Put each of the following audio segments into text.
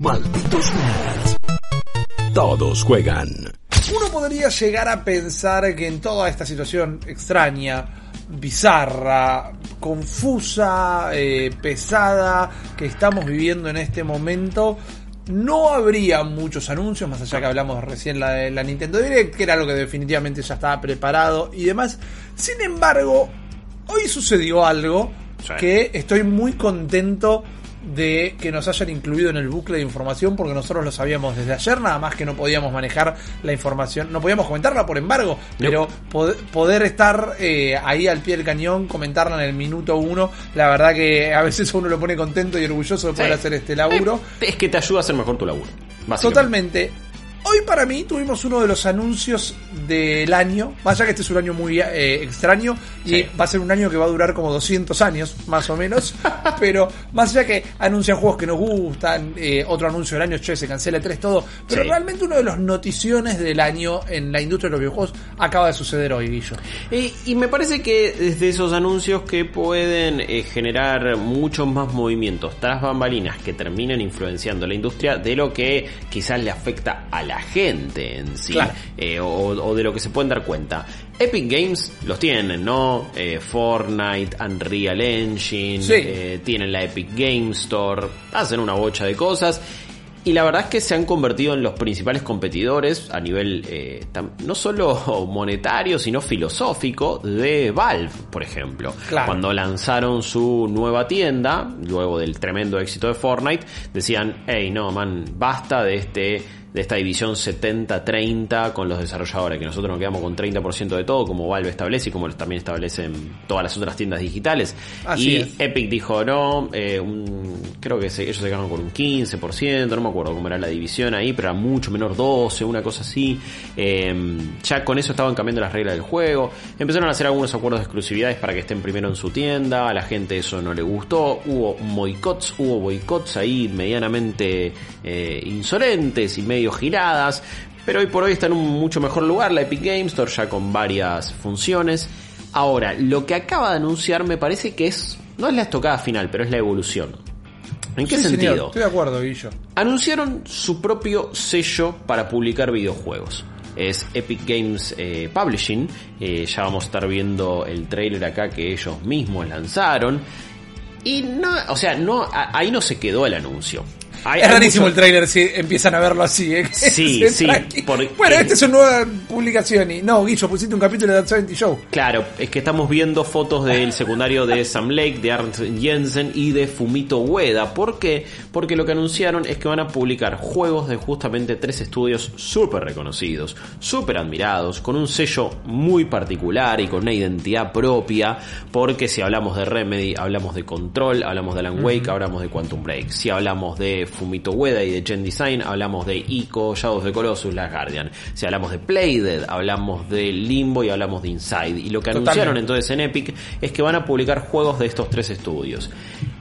Malditos nerds. Todos juegan. Uno podría llegar a pensar que en toda esta situación extraña, bizarra, confusa, eh, pesada que estamos viviendo en este momento, no habría muchos anuncios, más allá que hablamos recién la de la Nintendo Direct, que era algo que definitivamente ya estaba preparado y demás. Sin embargo, hoy sucedió algo Sí. que estoy muy contento de que nos hayan incluido en el bucle de información porque nosotros lo sabíamos desde ayer, nada más que no podíamos manejar la información, no podíamos comentarla por embargo, pero pod- poder estar eh, ahí al pie del cañón, comentarla en el minuto uno, la verdad que a veces uno lo pone contento y orgulloso de poder Sí. hacer este laburo. Es que te ayuda a hacer mejor tu laburo. Totalmente. Hoy para mí tuvimos uno de los anuncios del año, más allá que este es un año muy eh, extraño y Sí. va a ser un año que va a durar como 200 años, más o menos, pero más allá que anuncian juegos que nos gustan, eh, otro anuncio del año, che, se cancela 3, todo, pero Sí. realmente uno de los noticiones del año en la industria de los videojuegos acaba de suceder hoy, Guillo. Y me parece que desde esos anuncios que pueden eh, generar muchos más movimientos tras bambalinas que terminen influenciando la industria de lo que quizás le afecta a la gente en sí Claro. eh, o, o de lo que se pueden dar cuenta. Epic Games los tienen, ¿no? Eh, Fortnite, Unreal Engine, Sí. eh, tienen la Epic Game Store, hacen una bocha de cosas. Y la verdad es que se han convertido en los principales competidores a nivel eh, no solo monetario, sino filosófico de Valve, por ejemplo. Claro. Cuando lanzaron su nueva tienda, luego del tremendo éxito de Fortnite, decían, hey, no, man, basta de este de esta división 70-30 con los desarrolladores, que nosotros nos quedamos con 30% de todo, como Valve establece y como también establecen todas las otras tiendas digitales. Así y es. Epic dijo, no, eh, un- creo que se- ellos se quedaron con un 15%, no me acuerdo cómo era la división ahí, pero era mucho menor 12, una cosa así. Eh, ya con eso estaban cambiando las reglas del juego. Empezaron a hacer algunos acuerdos de exclusividades para que estén primero en su tienda, a la gente eso no le gustó, hubo boicots, hubo boicots ahí medianamente eh, insolentes y medio giradas. Pero hoy por hoy está en un mucho mejor lugar la Epic Games Store ya con varias funciones. Ahora, lo que acaba de anunciar me parece que es, no es la estocada final, pero es la evolución. ¿En qué Sí, señor, sentido? Estoy de acuerdo, Guillo. Anunciaron su propio sello para publicar videojuegos. Es Epic Games eh, Publishing. Eh, ya vamos a estar viendo el trailer acá que ellos mismos lanzaron. Y no, o sea, no, ahí no se quedó el anuncio. Hay- Es hay rarísimo mucho- el trailer si empiezan a verlo así, ¿eh? Sí, sí, Bueno, esta es una nueva publicación y... No, Guillo, pusiste un capítulo de That 70 Show. Claro, es que estamos viendo fotos del secundario de Sam Lake, de Arndt Jensen y de Fumito Ueda. ¿Por qué? Porque lo que anunciaron es que van a publicar juegos de justamente tres estudios súper reconocidos, súper admirados, con un sello muy particular y con una identidad propia. Porque si hablamos de Remedy, hablamos de Control, hablamos de Alan Wake, hablamos de Quantum Break. Si hablamos de Fumito Ueda y de Gen Design, hablamos de Ico, Shadows the Colossus, Last Guardian. Si hablamos de Playdead, hablamos de Limbo y hablamos de Inside. Y lo que Totalmente. anunciaron entonces en Epic es que van a publicar juegos de estos tres estudios.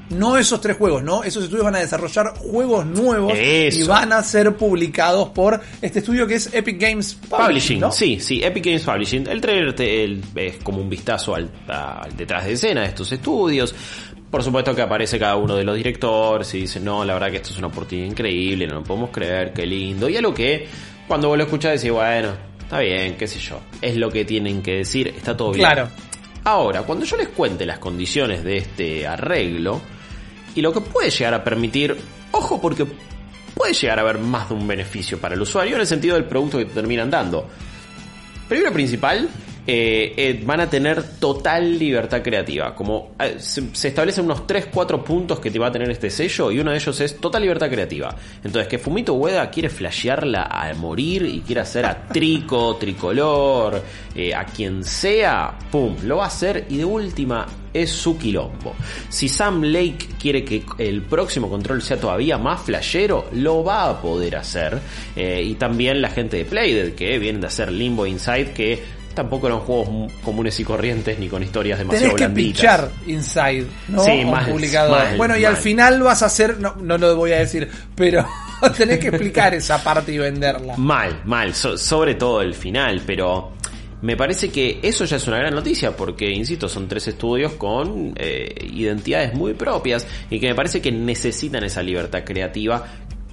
No esos tres juegos, ¿no? Esos estudios van a desarrollar juegos nuevos Eso. y van a ser publicados por este estudio que es Epic Games Publishing, Publishing, ¿no? sí, sí, Epic Games Publishing. El trailer te- el- es como un vistazo al, al detrás de escena de estos estudios. Por supuesto que aparece cada uno de los directores y dice, no, la verdad que esto es una oportunidad increíble, no lo podemos creer, qué lindo. Y algo que cuando vos lo escuchás decís, bueno, está bien, qué sé yo. Es lo que tienen que decir, está todo bien. Claro. Ahora, cuando yo les cuente las condiciones de este arreglo y lo que puede llegar a permitir, ojo porque puede llegar a haber más de un beneficio para el usuario en el sentido del producto que te terminan dando. Primero principal, eh, eh, van a tener total libertad creativa. Como eh, se, establecen unos 3-4 puntos que te va a tener este sello y uno de ellos es total libertad creativa. Entonces, que Fumito Ueda quiere flashearla a morir y quiere hacer a Trico, Tricolor, eh, a quien sea, pum, lo va a hacer y de última es su quilombo. Si Sam Lake quiere que el próximo control sea todavía más flashero, lo va a poder hacer. Eh, y también la gente de Playdead, que vienen de hacer Limbo Inside, que tampoco eran juegos mu- comunes y corrientes ni con historias demasiado Tenés que blanditas. Inside, ¿no? Sí, mal, publicador. mal, bueno, y al final vas a hacer, no, no lo voy a decir, pero tenés que explicar esa parte y venderla. Mal, mal, so- sobre todo el final, pero me parece que eso ya es una gran noticia porque, insisto, son tres estudios con eh, identidades muy propias y que me parece que necesitan esa libertad creativa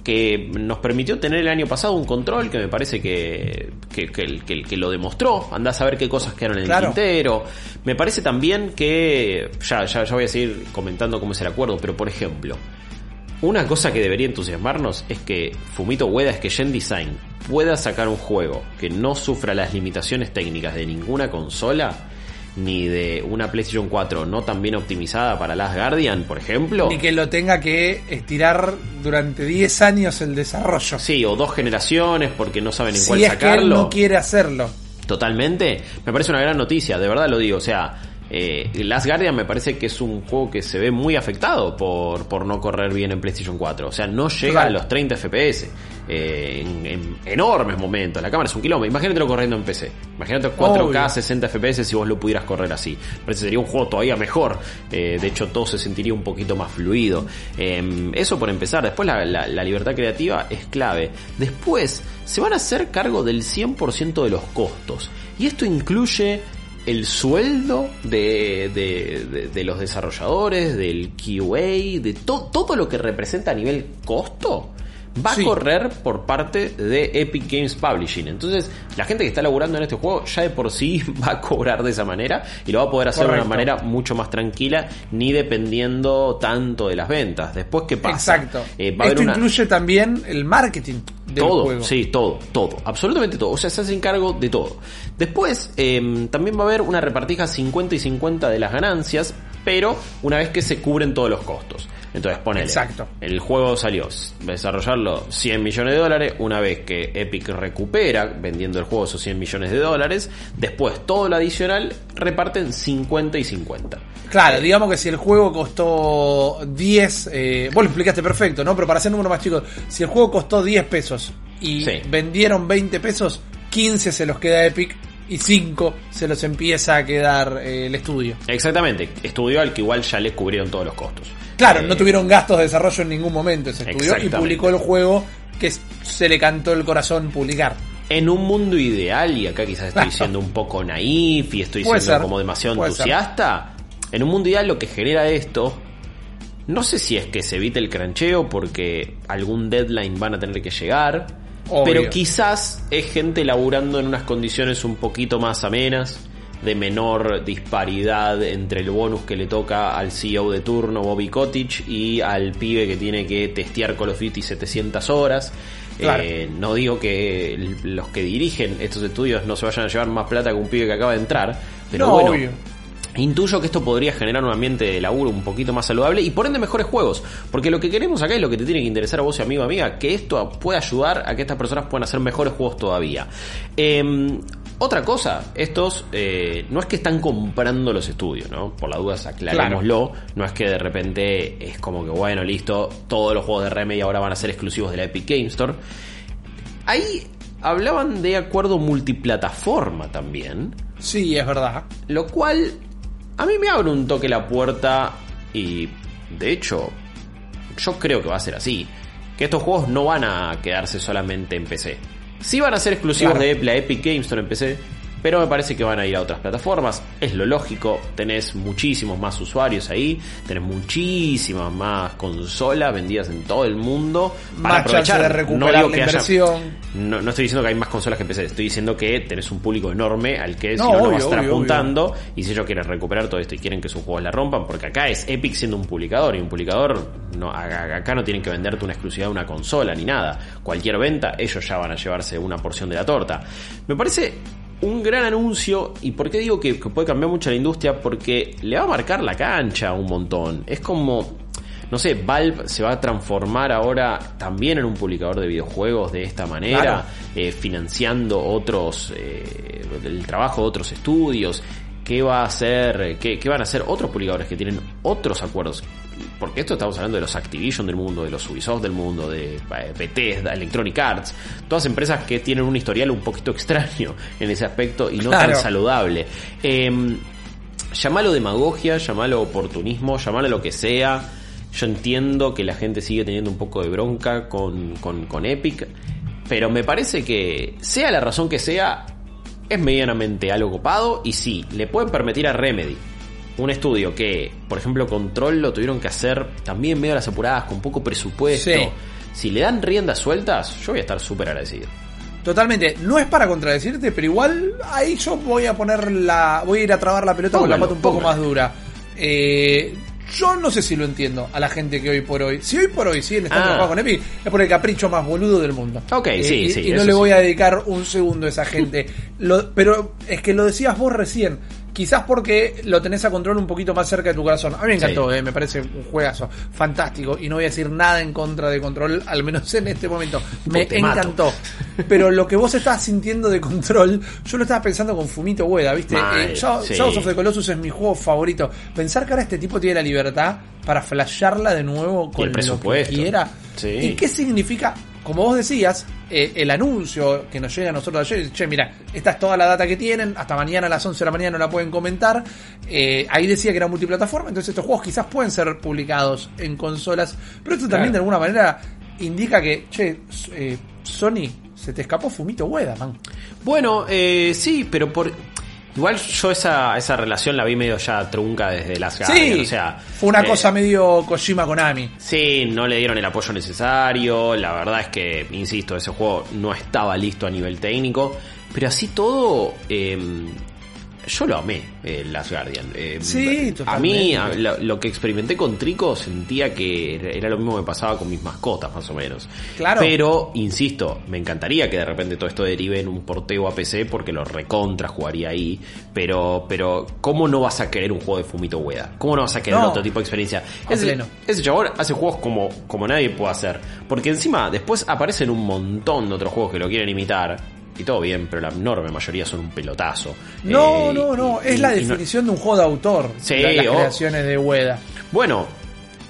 que nos permitió tener el año pasado un control que me parece que, que, que, que- lo demostró. Andás a ver qué cosas quedaron en el tintero. Me parece también que. Ya, ya, ya voy a seguir comentando cómo es el acuerdo, pero por ejemplo. Una cosa que debería entusiasmarnos es que Fumito Ueda es que Gen Design pueda sacar un juego que no sufra las limitaciones técnicas de ninguna consola, ni de una PlayStation 4 no tan bien optimizada para Last Guardian, por ejemplo. Ni que lo tenga que estirar durante 10 años el desarrollo. Sí, o dos generaciones porque no saben en cuál es que él sacarlo. no quiere hacerlo. Totalmente. Me parece una gran noticia, de verdad lo digo. O sea, eh, Last Guardian me parece que es un juego que se ve muy afectado por, por no correr bien en PlayStation 4. O sea, no llega Total. a los 30 FPS eh, en, en enormes momentos. La cámara es un kilómetro. Imagínatelo corriendo en PC. Imagínate 4K, Obvio. 60 FPS si vos lo pudieras correr así. Me parece que sería un juego todavía mejor. Eh, de hecho, todo se sentiría un poquito más fluido. Eh, eso por empezar. Después la, la- la libertad creativa es clave. Después se van a hacer cargo del 100% de los costos. Y esto incluye el sueldo de, de- de- de los desarrolladores, del QA, de to- todo lo que representa a nivel costo. Va Sí. a correr por parte de Epic Games Publishing. Entonces, la gente que está laburando en este juego ya de por sí va a cobrar de esa manera y lo va a poder hacer de una manera mucho más tranquila, ni dependiendo tanto de las ventas. Después, ¿qué pasa? Exacto. Eh, va a haber Esto una- incluye también el marketing del todo, juego. sí, todo, todo, absolutamente todo. O sea, se hace cargo de todo. Después, eh, también va a haber una repartija 50 y 50 de las ganancias, pero una vez que se cubren todos los costos. Entonces, ponele. Exacto. El juego salió, desarrollarlo 100 millones de dólares. Una vez que Epic recupera vendiendo el juego esos 100 millones de dólares, después todo lo adicional reparten 50 y 50. Claro, digamos que si el juego costó 10, eh, vos lo explicaste perfecto, ¿no? Pero para hacer números más chicos, si el juego costó 10 pesos y Sí. vendieron 20 pesos, 15 se los queda Epic y 5 se los empieza a quedar eh, el estudio. Exactamente, estudio al que igual ya le cubrieron todos los costos. Claro, Eh, no tuvieron gastos de desarrollo en ningún momento ese estudio y publicó el juego que se le cantó el corazón publicar. En un mundo ideal, y acá quizás estoy siendo un poco naif y estoy Puede siendo ser, como demasiado ser. entusiasta, en un mundo ideal lo que genera esto, no sé si es que se evite el crancheo porque algún deadline van a tener que llegar, Obvio. pero quizás es gente laburando en unas condiciones un poquito más amenas, de menor disparidad entre el bonus que le toca al CEO de turno, Bobby Kotick, y al pibe que tiene que testear Call of Duty 700 horas. Claro. Eh, no digo que los que dirigen estos estudios no se vayan a llevar más plata que un pibe que acaba de entrar, pero No, bueno, obvio. Intuyo que esto podría generar un ambiente de laburo un poquito más saludable y por ende mejores juegos. Porque lo que queremos acá es lo que te tiene que interesar a vos y amigo amiga, que esto pueda ayudar a que estas personas puedan hacer mejores juegos todavía. Eh, otra cosa, estos eh, no es que están comprando los estudios, ¿no? Por la duda aclarémoslo. No es que de repente es como que, bueno, listo, todos los juegos de Remedy ahora van a ser exclusivos de la Epic Game Store. Ahí hablaban de acuerdo multiplataforma también. Sí, es verdad. Lo cual a mí me abre un toque la puerta y de hecho yo creo que va a ser así. Que estos juegos no van a quedarse solamente en PC. Sí van a ser exclusivos Claro. de la Epic Games Store en PC, pero me parece que van a ir a otras plataformas. Es lo lógico, tenés muchísimos más usuarios ahí, tenés muchísimas más consolas vendidas en todo el mundo. Para Más aprovechar, de recuperar la haya- inversión. no, no estoy diciendo que hay más consolas que PC, estoy diciendo que tenés un público enorme al que si No, no, no obvio, vas a estar obvio, apuntando y si ellos quieren recuperar todo esto y quieren que sus juegos la rompan, porque acá es Epic siendo un publicador y un publicador no, acá no tienen que venderte una exclusividad de una consola ni nada. Cualquier venta, ellos ya van a llevarse una porción de la torta. Me parece un gran anuncio y por qué digo que, que puede cambiar mucho la industria porque le va a marcar la cancha un montón. Es como no sé, Valve se va a transformar ahora también en un publicador de videojuegos de esta manera, Claro. eh, financiando otros, eh, el trabajo de otros estudios. ¿Qué va a hacer? ¿Qué, qué van a hacer otros publicadores que tienen otros acuerdos? Porque esto estamos hablando de los Activision del mundo, de los Ubisoft del mundo, de eh, Bethesda, Electronic Arts, todas empresas que tienen un historial un poquito extraño en ese aspecto y no Claro. tan saludable. Em, llamalo demagogia, llamalo oportunismo, llamalo lo que sea. Yo entiendo que la gente sigue teniendo un poco de bronca con, con, con Epic, pero me parece que, sea la razón que sea, es medianamente algo copado y sí, le pueden permitir a Remedy. Un estudio que, por ejemplo, Control lo tuvieron que hacer también medio a las apuradas, con poco presupuesto. Sí. si le dan riendas sueltas, yo voy a estar súper agradecido. Totalmente, no es para contradecirte, pero igual ahí yo voy a poner la. Voy a ir a trabar la pelota con la pata un poco póngalo. más dura. Eh, yo no sé si lo entiendo a la gente que hoy por hoy. Si hoy por hoy siguen estando Ah. enojados con Epic, es por el capricho más boludo del mundo. Ok, Eh, sí, y, sí, Y no le voy sí. a dedicar un segundo a esa gente. Lo- pero es que lo decías vos recién. Quizás porque lo tenés a control un poquito más cerca de tu corazón. A mí me encantó, Sí. eh, me parece un juegazo fantástico. Y no voy a decir nada en contra de control, al menos en este momento. Me encantó. Pero lo que vos estás sintiendo de control, yo lo estaba pensando con Fumito Ueda, ¿viste? Eh, Shadow- sí. Shadows of the Colossus es mi juego favorito. Pensar que ahora este tipo tiene la libertad para flashearla de nuevo con el lo que presupuesto. quiera. Sí. ¿Y qué significa? Como vos decías, eh, el anuncio que nos llega a nosotros ayer, che, mira, esta es toda la data que tienen, hasta mañana a las 11 de la mañana no la pueden comentar. Eh, ahí decía que era multiplataforma, entonces estos juegos quizás pueden ser publicados en consolas, pero esto también Claro. de alguna manera indica que, che, eh, Sony, se te escapó Fumito Ueda, man. Bueno, sí, pero por. Igual yo esa, esa relación la vi medio ya trunca desde las Sí, o sea. fue una eh, cosa medio Kojima Konami. Sí, no le dieron el apoyo necesario. La verdad es que, insisto, ese juego no estaba listo a nivel técnico. Pero así todo, eh, yo lo amé, eh, Last Guardian. Eh, Sí, A mí, a- lo, lo que experimenté con Trico, sentía que era- lo mismo que me pasaba con mis mascotas, más o menos. Claro. Pero, insisto, me encantaría que de repente todo esto derive en un porteo a PC porque lo recontra jugaría ahí. Pero, pero, ¿cómo no vas a querer un juego de Fumito Ueda? ¿Cómo no vas a querer No. otro tipo de experiencia? Ese, ese chabón hace juegos como, como nadie puede hacer. Porque encima, después aparecen un montón de otros juegos que lo quieren imitar. Y todo bien, pero la enorme mayoría son un pelotazo. No, Eh, no, no, y- es la y no- definición de un juego de autor. Sí, la- las oh. creaciones de Ueda. Bueno,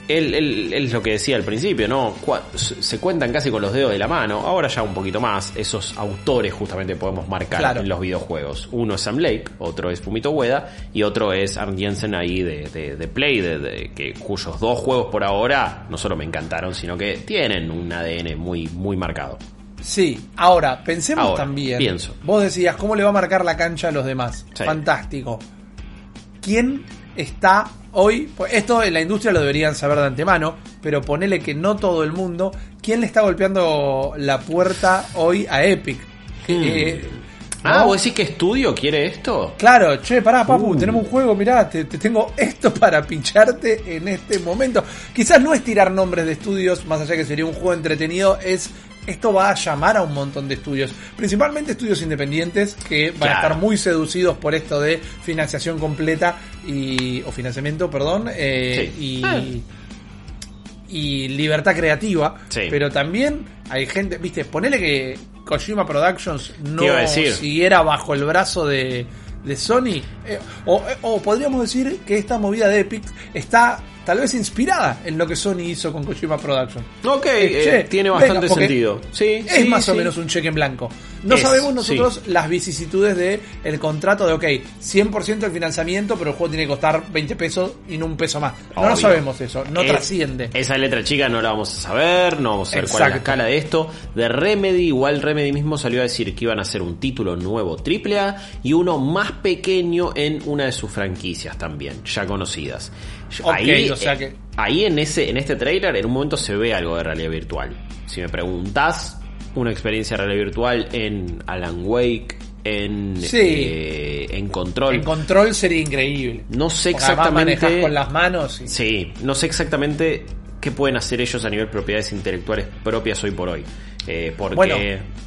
él, él- él es lo que decía al principio, ¿no? Se cuentan casi con los dedos de la mano, ahora ya un poquito más. Esos autores justamente podemos marcar Claro. en los videojuegos. Uno es Sam Lake, otro es Fumito Ueda y otro es Arn Jensen ahí de, de- de Play, de, de- que, cuyos dos juegos por ahora no solo me encantaron, sino que tienen un ADN muy, muy marcado. Sí, ahora, pensemos Ahora, también. pienso. Vos decías, ¿cómo le va a marcar la cancha a los demás? Sí. Fantástico. ¿Quién está hoy? Esto en la industria lo deberían saber de antemano, pero ponele que no todo el mundo. ¿Quién le está golpeando la puerta hoy a Epic? Eh, Ah. ¿vos decís que estudio quiere esto? Claro, che, pará, papu, Uh. tenemos un juego, mirá, te, te tengo esto para pincharte en este momento. Quizás no es tirar nombres de estudios, más allá que sería un juego entretenido, es esto va a llamar a un montón de estudios, principalmente estudios independientes que van a estar muy seducidos por esto de financiación completa y o financiamiento, perdón, eh, Sí. y Ah. y libertad creativa, Sí. pero también hay gente, viste, ponele que Kojima Productions no decir. siguiera bajo el brazo de, de Sony, eh, o, o podríamos decir que esta movida de Epic está tal vez inspirada en lo que Sony hizo con Kojima Productions. Ok, Eh, eh, tiene bastante sentido. Sí, Es sí, más o menos un cheque en blanco. No Es, sabemos nosotros las vicisitudes de el contrato de, ok, 100% del financiamiento, pero el juego tiene que costar 20 pesos y no un peso más. No lo sabemos eso, no Eh, trasciende. Esa letra chica no la vamos a saber, no vamos a saber cuál es la escala de esto. De Remedy, igual Remedy mismo salió a decir que iban a hacer un título nuevo AAA y uno más pequeño en una de sus franquicias también, ya conocidas. Ok, o sea eh, que- ahí en ese en este trailer en un momento se ve algo de realidad virtual. Si me preguntás, una experiencia de realidad virtual en Alan Wake, en, Sí. eh, en Control. En control sería increíble. no sé Porque exactamente. con las manos y... Sí, no sé exactamente qué pueden hacer ellos a nivel propiedades intelectuales propias hoy por hoy. Eh, porque Bueno.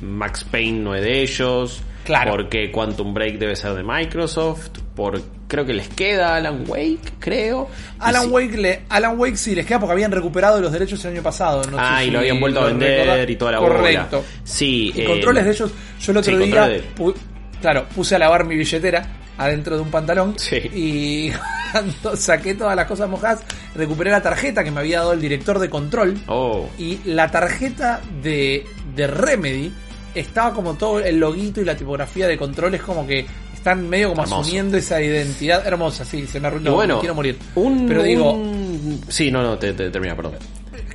Max Payne no es de ellos. Claro. Porque Quantum Break debe ser de Microsoft. Por, creo que les queda Alan Wake, creo. Alan Wake, le, Alan Wake sí les queda porque habían recuperado los derechos el año pasado. No ah, sé y si lo habían vuelto a vender y toda la Correcto. bola. Sí, Y eh, controles de ellos, yo el otro sí, día, controles de- pu- claro, puse a lavar mi billetera adentro de un pantalón Sí. y cuando saqué todas las cosas mojadas, recuperé la tarjeta que me había dado el director de control Oh, y la tarjeta de, de Remedy estaba como todo el loguito y la tipografía de control es como que están medio como Hermoso. asumiendo esa identidad hermosa, sí, se me y arruinó, bueno, me quiero morir. Un, Pero digo, un- Sí, no, no, te, te- termina, perdón.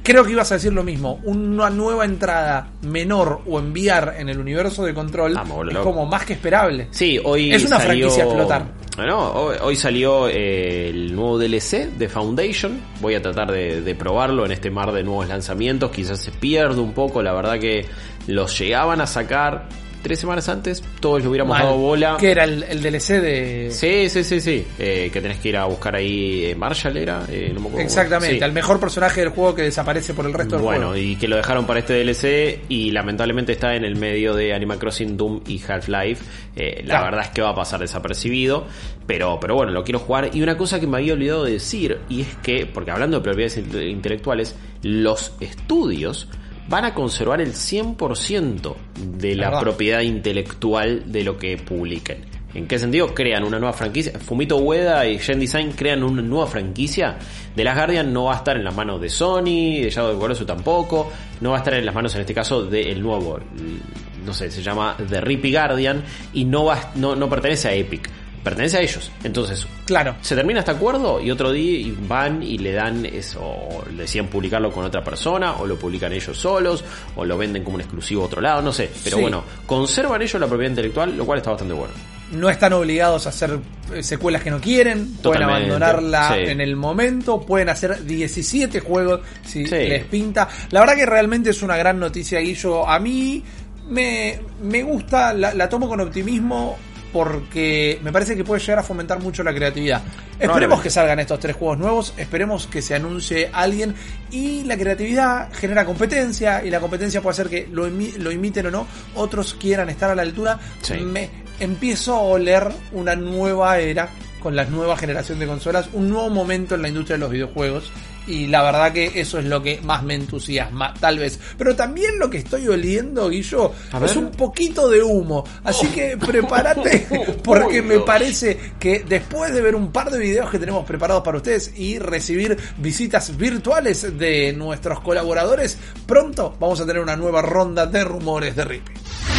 creo que ibas a decir lo mismo. Una nueva entrada menor o enviar en el universo de control es como más que esperable. Sí, hoy Es una salió- franquicia a explotar. Bueno, hoy, salió eh, el nuevo DLC de Foundation. Voy a tratar de, de probarlo en este mar de nuevos lanzamientos. Quizás se pierde un poco. La verdad que los llegaban a sacar tres semanas antes. Todos le hubiéramos Mal. dado bola. Que era el, el DLC de. Sí, sí, sí, sí. Eh, que tenés que ir a buscar ahí. eh, Marshall era. Eh, no me acuerdo. Exactamente, Sí. al mejor personaje del juego que desaparece por el resto del Bueno, juego. y que lo dejaron para este DLC y lamentablemente está en el medio de Animal Crossing, Doom y Half-Life. Eh, la Claro. verdad es que va a pasar desapercibido, pero, pero bueno, lo quiero jugar. Y una cosa que me había olvidado de decir, y es que, porque hablando de propiedades inte- intelectuales, los estudios van a conservar el 100% de la propiedad intelectual de lo que publiquen. ¿En qué sentido? Crean una nueva franquicia. Fumito Ueda y Gen Design crean una nueva franquicia. De las Guardian no va a estar en las manos de Sony, de Shadow of the Colossus tampoco. No va a estar en las manos, en este caso, del nuevo. No sé, se llama The Rippy Guardian. Y no, va, no, no pertenece a Epic. Pertenece a ellos. Entonces, Claro. se termina este acuerdo y otro día y van y le dan eso, o deciden publicarlo con otra persona, o lo publican ellos solos, o lo venden como un exclusivo a otro lado, no sé. Pero Sí. bueno, conservan ellos la propiedad intelectual, lo cual está bastante bueno. No están obligados a hacer eh, secuelas que no quieren, pueden abandonarla sí. en el momento, pueden hacer 17 juegos si Sí. les pinta. La verdad que realmente es una gran noticia, Guillo. A mí me, me gusta, la, la tomo con optimismo porque me parece que puede llegar a fomentar mucho la creatividad. Esperemos que salgan estos tres juegos nuevos, esperemos que se anuncie alguien y la creatividad genera competencia y la competencia puede hacer que lo, imi- lo imiten o no, otros quieran estar a la altura. Sí. Me empiezo a oler una nueva era con la nueva generación de consolas, un nuevo momento en la industria de los videojuegos y la verdad que eso es lo que más me entusiasma, tal vez. Pero también lo que estoy oliendo, Guillo, es un poquito de humo. Así que prepárate porque me parece que después de ver un par de videos que tenemos preparados para ustedes y recibir visitas virtuales de nuestros colaboradores, pronto vamos a tener una nueva ronda de rumores de Rippy.